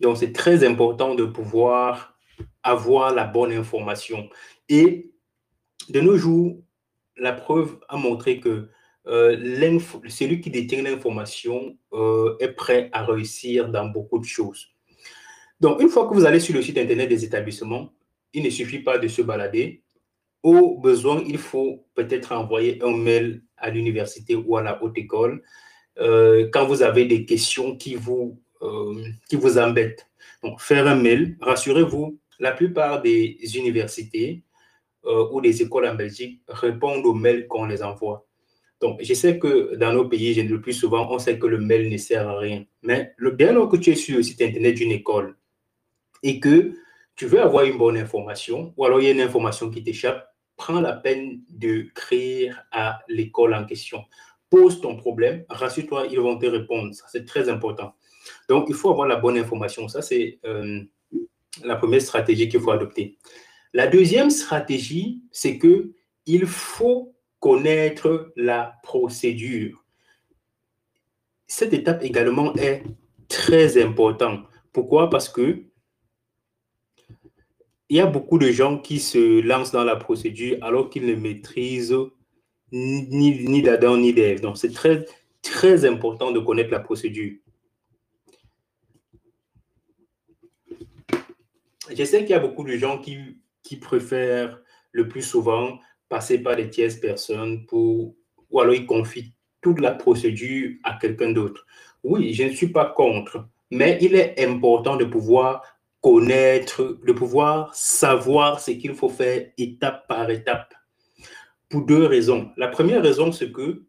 Donc, c'est très important de pouvoir avoir la bonne information. Et de nos jours, la preuve a montré que euh, celui qui détient l'information euh, est prêt à réussir dans beaucoup de choses. Donc, une fois que vous allez sur le site Internet des établissements, il ne suffit pas de se balader. Au besoin, il faut peut-être envoyer un mail à l'université ou à la haute école euh, quand vous avez des questions qui vous, qui vous embêtent. Donc, faire un mail, rassurez-vous, la plupart des universités ou des écoles en Belgique répondent aux mails qu'on les envoie. Donc, je sais que dans nos pays, le plus souvent, on sait que le mail ne sert à rien. Mais le, lors que tu es sur le site Internet d'une école et que tu veux avoir une bonne information, ou alors il y a une information qui t'échappe, prends la peine de d'écrire à l'école en question. Pose ton problème, rassure-toi, ils vont te répondre. C'est très important. Donc, il faut avoir la bonne information. Ça, c'est euh, la première stratégie qu'il faut adopter. La deuxième stratégie, c'est que il faut connaître la procédure. Cette étape également est très importante. Pourquoi? Parce que il y a beaucoup de gens qui se lancent dans la procédure alors qu'ils ne maîtrisent ni, ni d'Adam ni d'Ève. Donc, c'est très, très important de connaître la procédure. Je sais qu'il y a beaucoup de gens qui, qui préfèrent le plus souvent passer par des tierces personnes pour, ou alors ils confient toute la procédure à quelqu'un d'autre. Oui, je ne suis pas contre, mais il est important de pouvoir connaître, de pouvoir savoir ce qu'il faut faire étape par étape. Pour deux raisons. La première raison, c'est que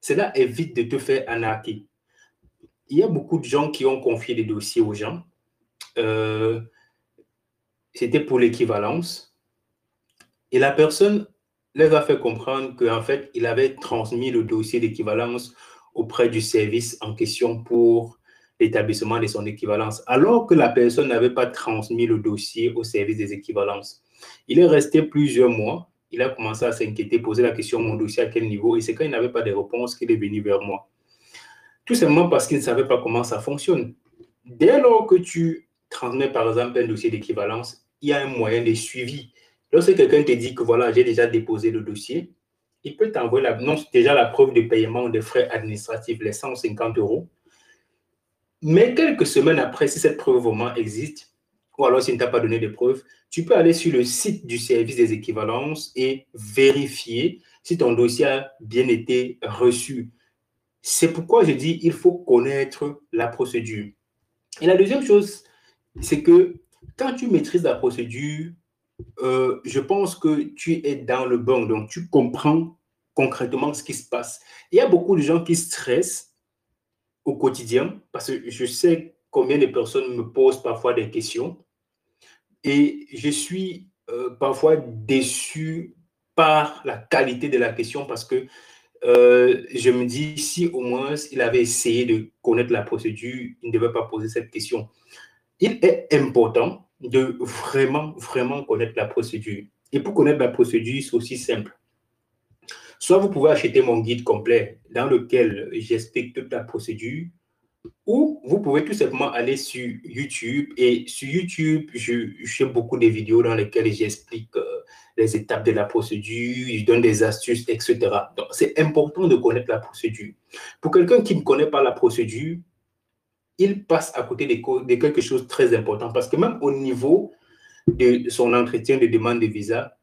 cela évite de te faire anarquer. Il y a beaucoup de gens qui ont confié des dossiers aux gens. Euh, C'était pour l'équivalence. Et la personne leur a fait comprendre qu'en fait, il avait transmis le dossier d'équivalence auprès du service en question pour l'établissement de son équivalence, alors que la personne n'avait pas transmis le dossier au service des équivalences. Il est resté plusieurs mois, il a commencé à s'inquiéter, poser la question, mon dossier à quel niveau, et c'est quand il n'avait pas de réponse qu'il est venu vers moi. Tout simplement parce qu'il ne savait pas comment ça fonctionne. Dès lors que tu transmets, par exemple, un dossier d'équivalence, il y a un moyen de suivi Lorsque quelqu'un te dit que voilà, j'ai déjà déposé le dossier, il peut t'envoyer non, déjà la preuve de paiement des frais administratifs, les 150 euros. Mais quelques semaines après, si cette preuve vraiment existe, ou alors s'il ne t'a pas donné de preuves, tu peux aller sur le site du service des équivalences et vérifier si ton dossier a bien été reçu. C'est pourquoi je dis il faut connaître la procédure. Et la deuxième chose, c'est que quand tu maîtrises la procédure, euh, je pense que tu es dans le bon, donc tu comprends concrètement ce qui se passe. Il y a beaucoup de gens qui stressent au quotidien parce que je sais combien de personnes me posent parfois des questions et je suis euh, parfois déçu par la qualité de la question parce que euh, je me dis si au moins il avait essayé de connaître la procédure, il ne devait pas poser cette question. Il est important de vraiment, vraiment connaître la procédure. Et pour connaître la procédure, c'est aussi simple. Soit vous pouvez acheter mon guide complet dans lequel j'explique toute la procédure, ou vous pouvez tout simplement aller sur YouTube. Et sur YouTube, je, fais beaucoup de vidéos dans lesquelles j'explique euh, les étapes de la procédure, je donne des astuces, etc. Donc, c'est important de connaître la procédure. Pour quelqu'un qui ne connaît pas la procédure, il passe à côté de, quelque chose de très important parce que même au niveau de son entretien de demande de visa,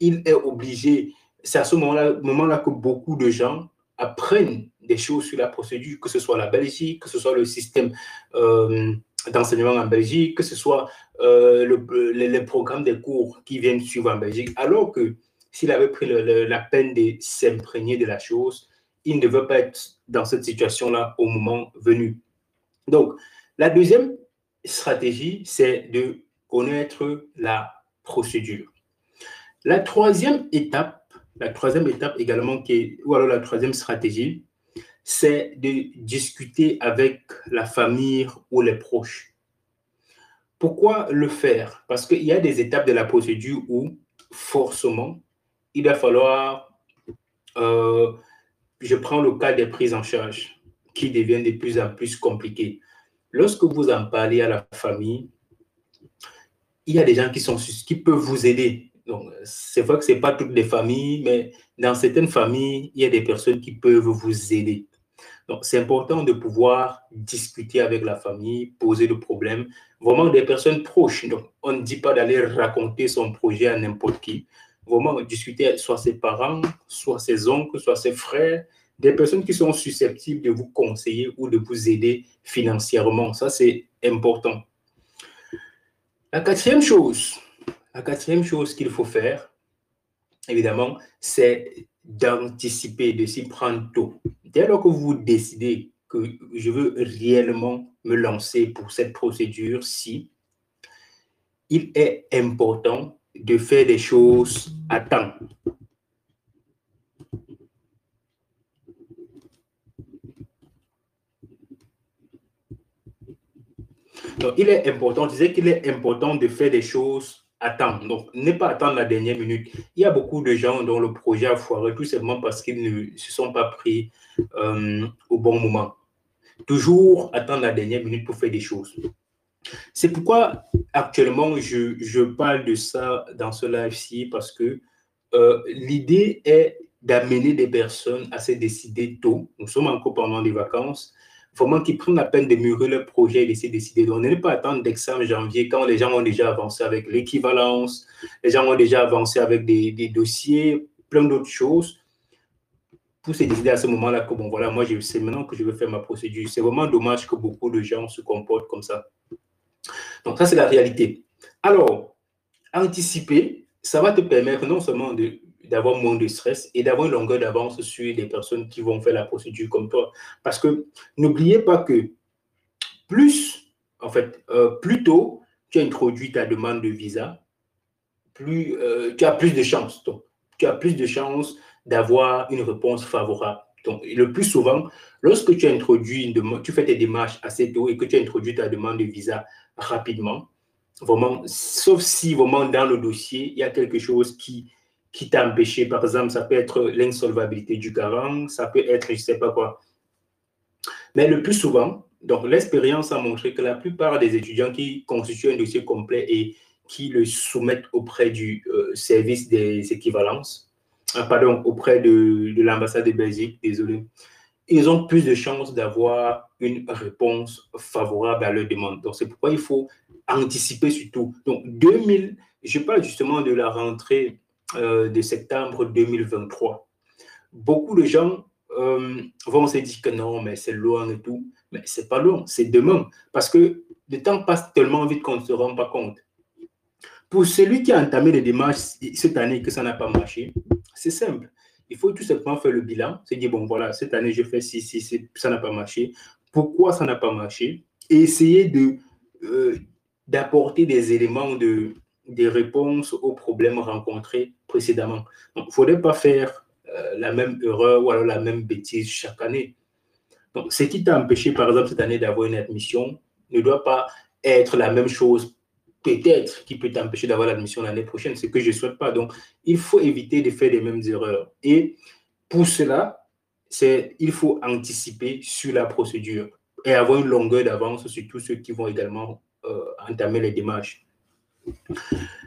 il est obligé, c'est à ce moment-là moment que beaucoup de gens apprennent des choses sur la procédure, que ce soit la Belgique, que ce soit le système euh, d'enseignement en Belgique, que ce soit euh, le, les, programmes des cours qui viennent suivre en Belgique, alors que s'il avait pris la peine de s'imprégner de la chose, il ne devait pas être dans cette situation-là au moment venu. Donc, la deuxième stratégie, c'est de connaître la procédure. La troisième étape, la troisième étape également, qui est, ou alors la troisième stratégie, c'est de discuter avec la famille ou les proches. Pourquoi le faire? Parce qu'il y a des étapes de la procédure où, forcément, il va falloir, euh, je prends le cas des prises en charge qui deviennent de plus en plus compliquées. lorsque vous en parlez à la famille, il y a des gens qui, sont, qui peuvent vous aider. C'est vrai que ce n'est pas toutes les familles, mais dans certaines familles, il y a des personnes qui peuvent vous aider. Donc, c'est important de pouvoir discuter avec la famille, poser le problème, vraiment des personnes proches. Donc, on ne dit pas d'aller raconter son projet à n'importe qui. Vraiment discuter soit ses parents, soit ses oncles, soit ses frères, des personnes qui sont susceptibles de vous conseiller ou de vous aider financièrement. Ça, c'est important. La quatrième chose, la quatrième chose qu'il faut faire, évidemment, c'est d'anticiper, de s'y prendre tôt. Dès lors que vous décidez que je veux réellement me lancer pour cette procédure-ci, il est important de faire des choses à temps. Donc, il est important, je disais qu'il est important de faire des choses temps. Donc, ne pas attendre la dernière minute. Il y a beaucoup de gens dont le projet a foiré tout simplement parce qu'ils ne se sont pas pris euh, au bon moment. Toujours attendre la dernière minute pour faire des choses. C'est pourquoi actuellement je, je, parle de ça dans ce live-ci parce que euh, l'idée est d'amener des personnes à se décider tôt. Nous sommes encore pendant les vacances vraiment qu'ils prennent la peine de mûrir leur projet et se décider. Donc, ne pas attendre d'examen janvier quand les gens ont déjà avancé avec l'équivalence, les gens ont déjà avancé avec des, dossiers, plein d'autres choses, pour se décider à ce moment-là que, bon, voilà, moi, c'est maintenant que je veux faire ma procédure. C'est vraiment dommage que beaucoup de gens se comportent comme ça. Donc, ça, c'est la réalité. Alors, anticiper, ça va te permettre non seulement de d'avoir moins de stress et d'avoir une longueur d'avance sur les personnes qui vont faire la procédure comme toi. Parce que n'oubliez pas que plus, en fait, euh, plus tôt tu as introduit ta demande de visa, plus euh, tu as plus de chances. Tu as plus de chances d'avoir une réponse favorable. Donc, le plus souvent, lorsque tu as introduit une demande, tu fais tes démarches assez tôt et que tu as introduit ta demande de visa rapidement, vraiment, sauf si vraiment dans le dossier, il y a quelque chose qui qui t'a empêché. Par exemple, ça peut être l'insolvabilité du garant, ça peut être je ne sais pas quoi. Mais le plus souvent, donc l'expérience a montré que la plupart des étudiants qui constituent un dossier complet et qui le soumettent auprès du euh, service des équivalences, ah, pardon, auprès de, de l'ambassade de Belgique, désolé, ils ont plus de chances d'avoir une réponse favorable à leur demande. Donc, c'est pourquoi il faut anticiper surtout. Donc, 2000, je parle justement de la rentrée euh, de septembre 2023. Beaucoup de gens euh, vont se dire que non, mais c'est loin et tout. Mais c'est pas loin, c'est demain. Parce que le temps passe tellement vite qu'on ne se rend pas compte. Pour celui qui a entamé les démarches cette année et que ça n'a pas marché, c'est simple. Il faut tout simplement faire le bilan, se dire, bon, voilà, cette année, j'ai fait si, si, ça n'a pas marché. Pourquoi ça n'a pas marché? Et essayer de, euh, d'apporter des éléments de, des réponses aux problèmes rencontrés précédemment. Il ne faudrait pas faire euh, la même erreur ou alors la même bêtise chaque année. Donc, ce qui t'a empêché, par exemple, cette année d'avoir une admission ne doit pas être la même chose, peut-être, qui peut t'empêcher d'avoir l'admission l'année prochaine. Ce que je ne souhaite pas. Donc, il faut éviter de faire les mêmes erreurs. Et pour cela, il faut anticiper sur la procédure et avoir une longueur d'avance sur tous ceux qui vont également euh, entamer les démarches.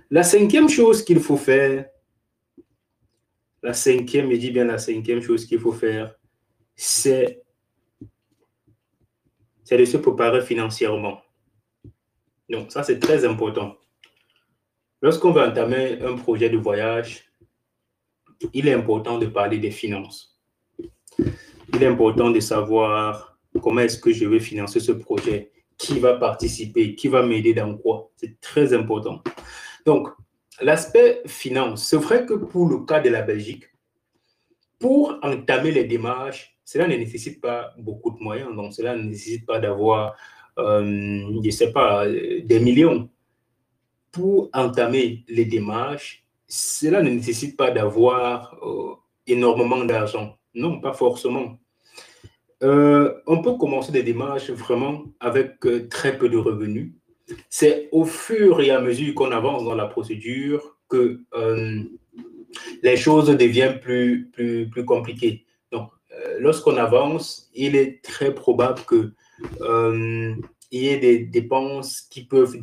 La cinquième chose qu'il faut faire, la cinquième, je dis bien la cinquième chose qu'il faut faire, c'est de se préparer financièrement. Donc, ça, c'est très important. Lorsqu'on veut entamer un projet de voyage, il est important de parler des finances. Il est important de savoir comment est-ce que je vais financer ce projet qui va participer, qui va m'aider dans quoi. C'est très important. Donc, l'aspect finance, c'est vrai que pour le cas de la Belgique, pour entamer les démarches, cela ne nécessite pas beaucoup de moyens. Donc, cela ne nécessite pas d'avoir, euh, je ne sais pas, des millions. Pour entamer les démarches, cela ne nécessite pas d'avoir euh, énormément d'argent. Non, pas forcément. Euh, on peut commencer des démarches vraiment avec euh, très peu de revenus. C'est au fur et à mesure qu'on avance dans la procédure que euh, les choses deviennent plus, plus, compliquées. Donc, lorsqu'on avance, il est très probable que il y ait des dépenses qui peuvent,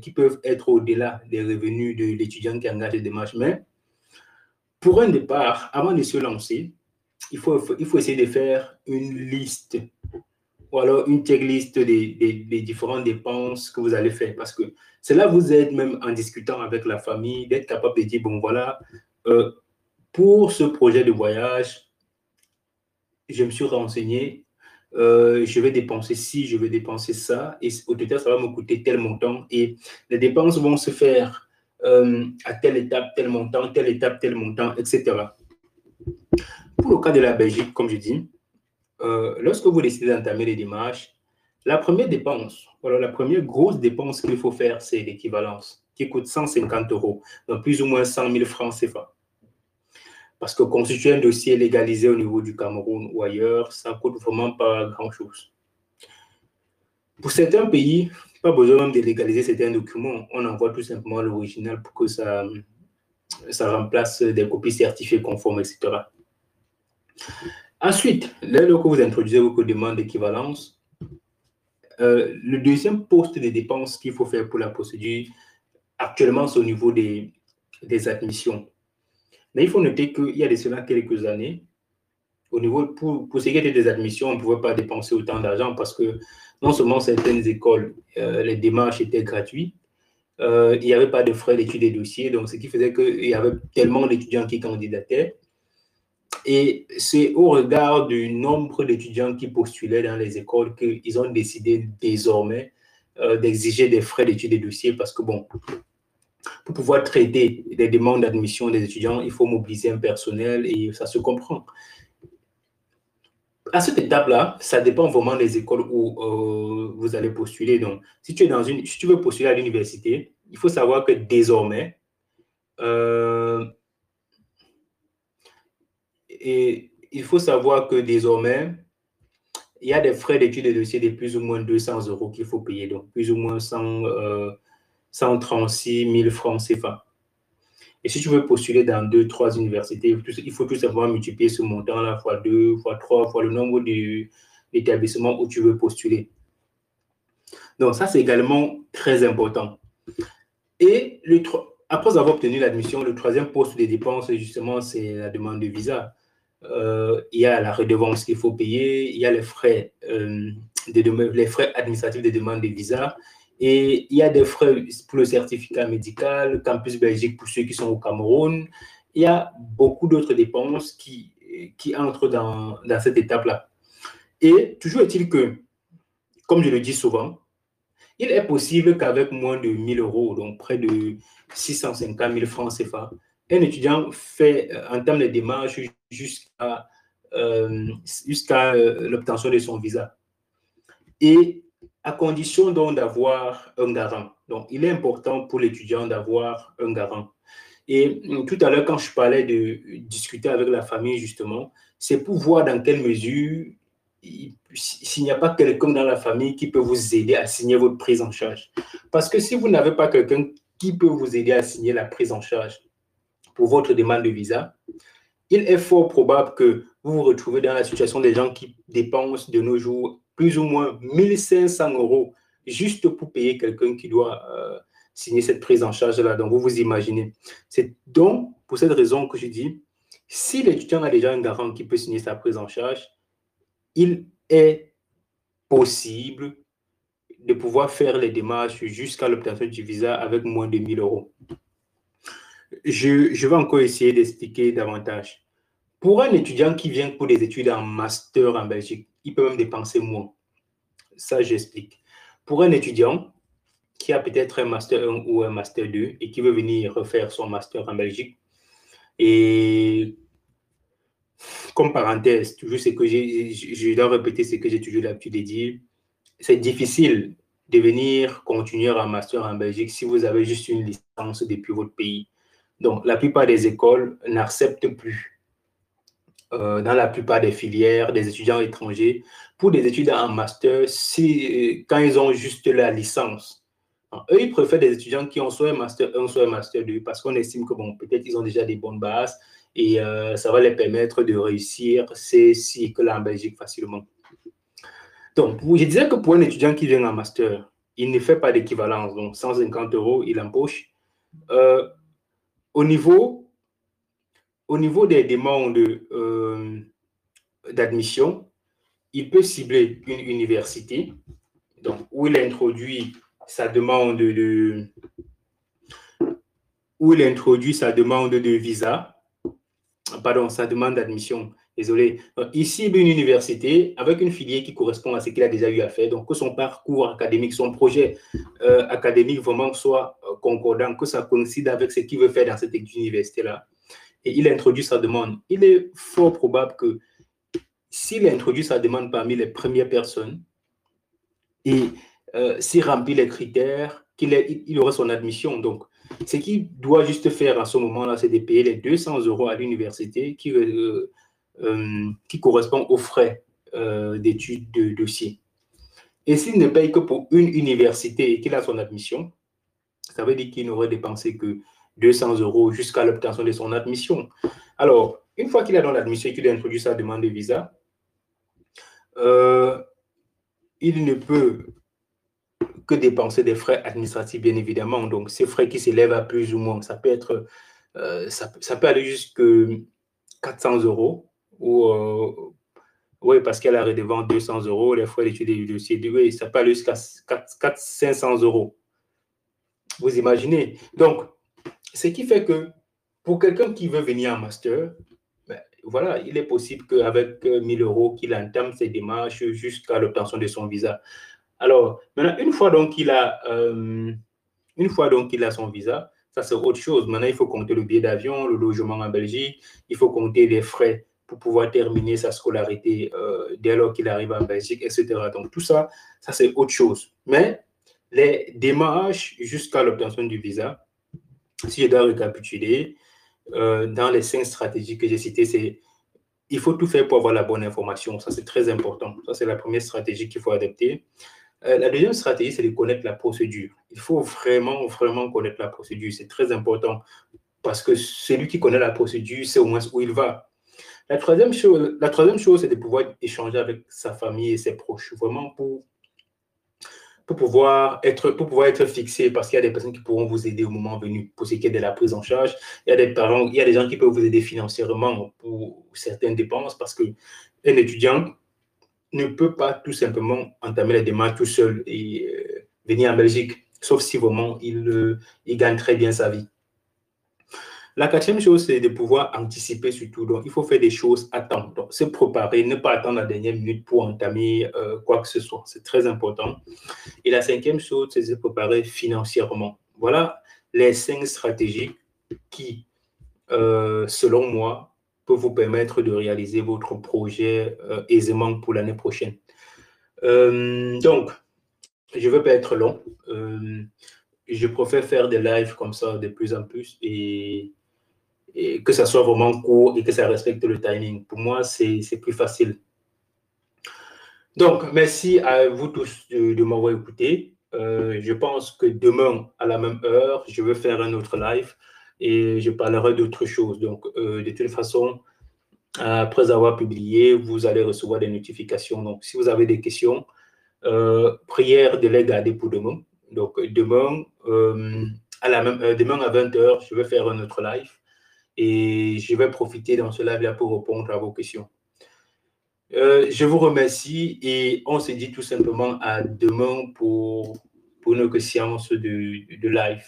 qui peuvent être au-delà des revenus de l'étudiant qui engage les démarches. Mais pour un départ, avant de se lancer, il faut, il faut essayer de faire une liste ou alors une checklist des, des, différentes dépenses que vous allez faire. Parce que cela vous aide même en discutant avec la famille, d'être capable de dire, bon voilà, euh, pour ce projet de voyage, je me suis renseigné, euh, je vais dépenser ci, je vais dépenser ça, et au total, ça va me coûter tel montant, et les dépenses vont se faire euh, à telle étape, tel montant, telle étape, tel montant, etc. Pour le cas de la Belgique, comme je dis, euh, lorsque vous décidez d'entamer les démarches, la première dépense, voilà, la première grosse dépense qu'il faut faire, c'est l'équivalence, qui coûte 150 euros, donc plus ou moins 100 000 francs CFA. Parce que constituer un dossier légalisé au niveau du Cameroun ou ailleurs, ça ne coûte vraiment pas grand-chose. Pour certains pays, pas besoin même de légaliser certains documents. On envoie tout simplement l'original pour que ça, ça remplace des copies certifiées conformes, etc. Ensuite, dès lors que vous introduisez vos demandes d'équivalence, euh, le deuxième poste de dépenses qu'il faut faire pour la procédure, actuellement, c'est au niveau des, des admissions. Mais il faut noter qu'il y a de cela quelques années, au niveau, pour, pour ce qui était des admissions, on ne pouvait pas dépenser autant d'argent parce que non seulement certaines écoles, euh, les démarches étaient gratuites, euh, il n'y avait pas de frais d'études des dossiers, donc ce qui faisait qu'il y avait tellement d'étudiants qui candidataient et c'est au regard du nombre d'étudiants qui postulaient dans les écoles qu'ils ont décidé désormais euh, d'exiger des frais d'études des dossiers parce que, bon, pour pouvoir traiter les demandes d'admission des étudiants, il faut mobiliser un personnel et ça se comprend. À cette étape-là, ça dépend vraiment des écoles où euh, vous allez postuler. Donc, si tu, es dans une, si tu veux postuler à l'université, il faut savoir que désormais, euh, et il faut savoir que désormais, il y a des frais d'études de dossier de plus ou moins 200 euros qu'il faut payer, donc plus ou moins 100, 136 000 francs CFA. Et si tu veux postuler dans deux, trois universités, il faut tout simplement multiplier ce montant-là fois deux, fois trois, fois le nombre d'établissements où tu veux postuler. Donc, ça, c'est également très important. Et le, après avoir obtenu l'admission, le troisième poste de dépenses, justement, c'est la demande de visa. Euh, il y a la redevance qu'il faut payer, il y a les frais, euh, les frais administratifs de demande de visa, et il y a des frais pour le certificat médical, Campus Belgique pour ceux qui sont au Cameroun. Il y a beaucoup d'autres dépenses qui, qui entrent dans, dans cette étape-là. Et toujours est-il que, comme je le dis souvent, il est possible qu'avec moins de 1000 euros, donc près de 650 000 francs CFA, un étudiant fait, euh, en termes de démarches, jusqu'à euh, jusqu'à euh, l'obtention de son visa. Et à condition donc d'avoir un garant. Donc, il est important pour l'étudiant d'avoir un garant. Et tout à l'heure, quand je parlais de discuter avec la famille, justement, c'est pour voir dans quelle mesure, s'il n'y a pas quelqu'un dans la famille qui peut vous aider à signer votre prise en charge. Parce que si vous n'avez pas quelqu'un qui peut vous aider à signer la prise en charge pour votre demande de visa, il est fort probable que vous vous retrouvez dans la situation des gens qui dépensent de nos jours plus ou moins 1500 euros juste pour payer quelqu'un qui doit euh, signer cette prise en charge-là. Donc, vous vous imaginez. C'est donc pour cette raison que je dis, si l'étudiant a déjà un garant qui peut signer sa prise en charge, il est possible de pouvoir faire les démarches jusqu'à l'obtention du visa avec moins de 1000 euros. Je, vais encore essayer d'expliquer davantage. Pour un étudiant qui vient pour des études en master en Belgique, il peut même dépenser moins. Ça, j'explique. Pour un étudiant qui a peut-être un master 1 ou un master 2 et qui veut venir refaire son master en Belgique, et comme parenthèse, toujours ce que je dois répéter ce que j'ai toujours l'habitude de dire, c'est difficile de venir continuer un master en Belgique si vous avez juste une licence depuis votre pays. Donc, la plupart des écoles n'acceptent plus euh, dans la plupart des filières des étudiants étrangers pour des études en master si, quand ils ont juste la licence. eux, ils préfèrent des étudiants qui ont soit un master 1, soit un master 2 parce qu'on estime que, bon, peut-être ils ont déjà des bonnes bases et euh, ça va les permettre de réussir ces cycles en Belgique facilement. Donc, je disais que pour un étudiant qui vient en master, il ne fait pas d'équivalence, donc 150 euros, il empoche. Euh, au, niveau, au niveau des demandes euh, d'admission, il peut cibler une université, donc où il introduit sa demande de, où il introduit sa demande de visa, pardon, sa demande d'admission Désolé. Ici, une université avec une filière qui correspond à ce qu'il a déjà eu à faire. Donc, que son parcours académique, son projet euh, académique vraiment soit concordant, que ça coïncide avec ce qu'il veut faire dans cette université-là. Et il introduit sa demande. Il est fort probable que s'il introduit sa demande parmi les premières personnes et euh, s'il remplit les critères, qu'il il aura son admission. Donc, ce qu'il doit juste faire à ce moment-là, c'est de payer les 200 euros à l'université qui euh, qui correspond aux frais euh, d'études de dossier. Et s'il ne paye que pour une université et qu'il a son admission, ça veut dire qu'il n'aurait dépensé que 200 euros jusqu'à l'obtention de son admission. Alors, une fois qu'il a dans l'admission et qu'il a introduit sa demande de visa, euh, il ne peut que dépenser des frais administratifs, bien évidemment. Donc, ces frais qui s'élèvent à plus ou moins, ça peut être, ça, ça, peut aller jusqu'à 400 euros ou, euh, oui, parce qu'elle a redevant 200 euros, les frais d'études du dossier, oui, ça peut aller jusqu'à 500 euros. Vous imaginez Donc, ce qui fait que pour quelqu'un qui veut venir en master, ben, voilà, il est possible qu'avec 1000 euros, qu'il entame ses démarches jusqu'à l'obtention de son visa. Alors, maintenant, une fois donc qu'il a, euh, une fois donc qu'il a son visa, ça c'est autre chose. Maintenant, il faut compter le billet d'avion, le logement en Belgique, il faut compter les frais pour pouvoir terminer sa scolarité euh, dès lors qu'il arrive en Belgique, etc. Donc tout ça, ça c'est autre chose. Mais les démarches jusqu'à l'obtention du visa, si je dois récapituler, euh, dans les cinq stratégies que j'ai citées, c'est il faut tout faire pour avoir la bonne information. Ça, c'est très important. Ça, c'est la première stratégie qu'il faut adapter. Euh, la deuxième stratégie, c'est de connaître la procédure. Il faut vraiment, vraiment connaître la procédure. C'est très important parce que celui qui connaît la procédure sait au moins où il va. La troisième chose, la troisième chose, c'est de pouvoir échanger avec sa famille et ses proches, vraiment pour, pour, pouvoir être, pour pouvoir être fixé, parce qu'il y a des personnes qui pourront vous aider au moment venu pour ce qui est de la prise en charge. Il y a des parents, il y a des gens qui peuvent vous aider financièrement pour certaines dépenses, parce qu'un étudiant ne peut pas tout simplement entamer les démarches tout seul et euh, venir en Belgique, sauf si vraiment il, euh, il gagne très bien sa vie. La quatrième chose, c'est de pouvoir anticiper surtout. Donc, il faut faire des choses à temps. Donc, se préparer, ne pas attendre la dernière minute pour entamer euh, quoi que ce soit. C'est très important. Et la cinquième chose, c'est de se préparer financièrement. Voilà les cinq stratégies qui, euh, selon moi, peuvent vous permettre de réaliser votre projet euh, aisément pour l'année prochaine. donc, je ne veux pas être long. je préfère faire des lives comme ça de plus en plus et et que ça soit vraiment court et que ça respecte le timing. Pour moi, c'est plus facile. Donc, merci à vous tous de, m'avoir écouté. Euh, je pense que demain, à la même heure, je vais faire un autre live et je parlerai d'autres choses. Donc, euh, de toute façon, après avoir publié, vous allez recevoir des notifications. Donc, si vous avez des questions, euh, prière de les garder pour demain. Donc, demain, à la même, demain à 20h, je vais faire un autre live et je vais profiter dans ce live-là pour répondre à vos questions. Euh, je vous remercie et on se dit tout simplement à demain pour, pour notre séance de, de live.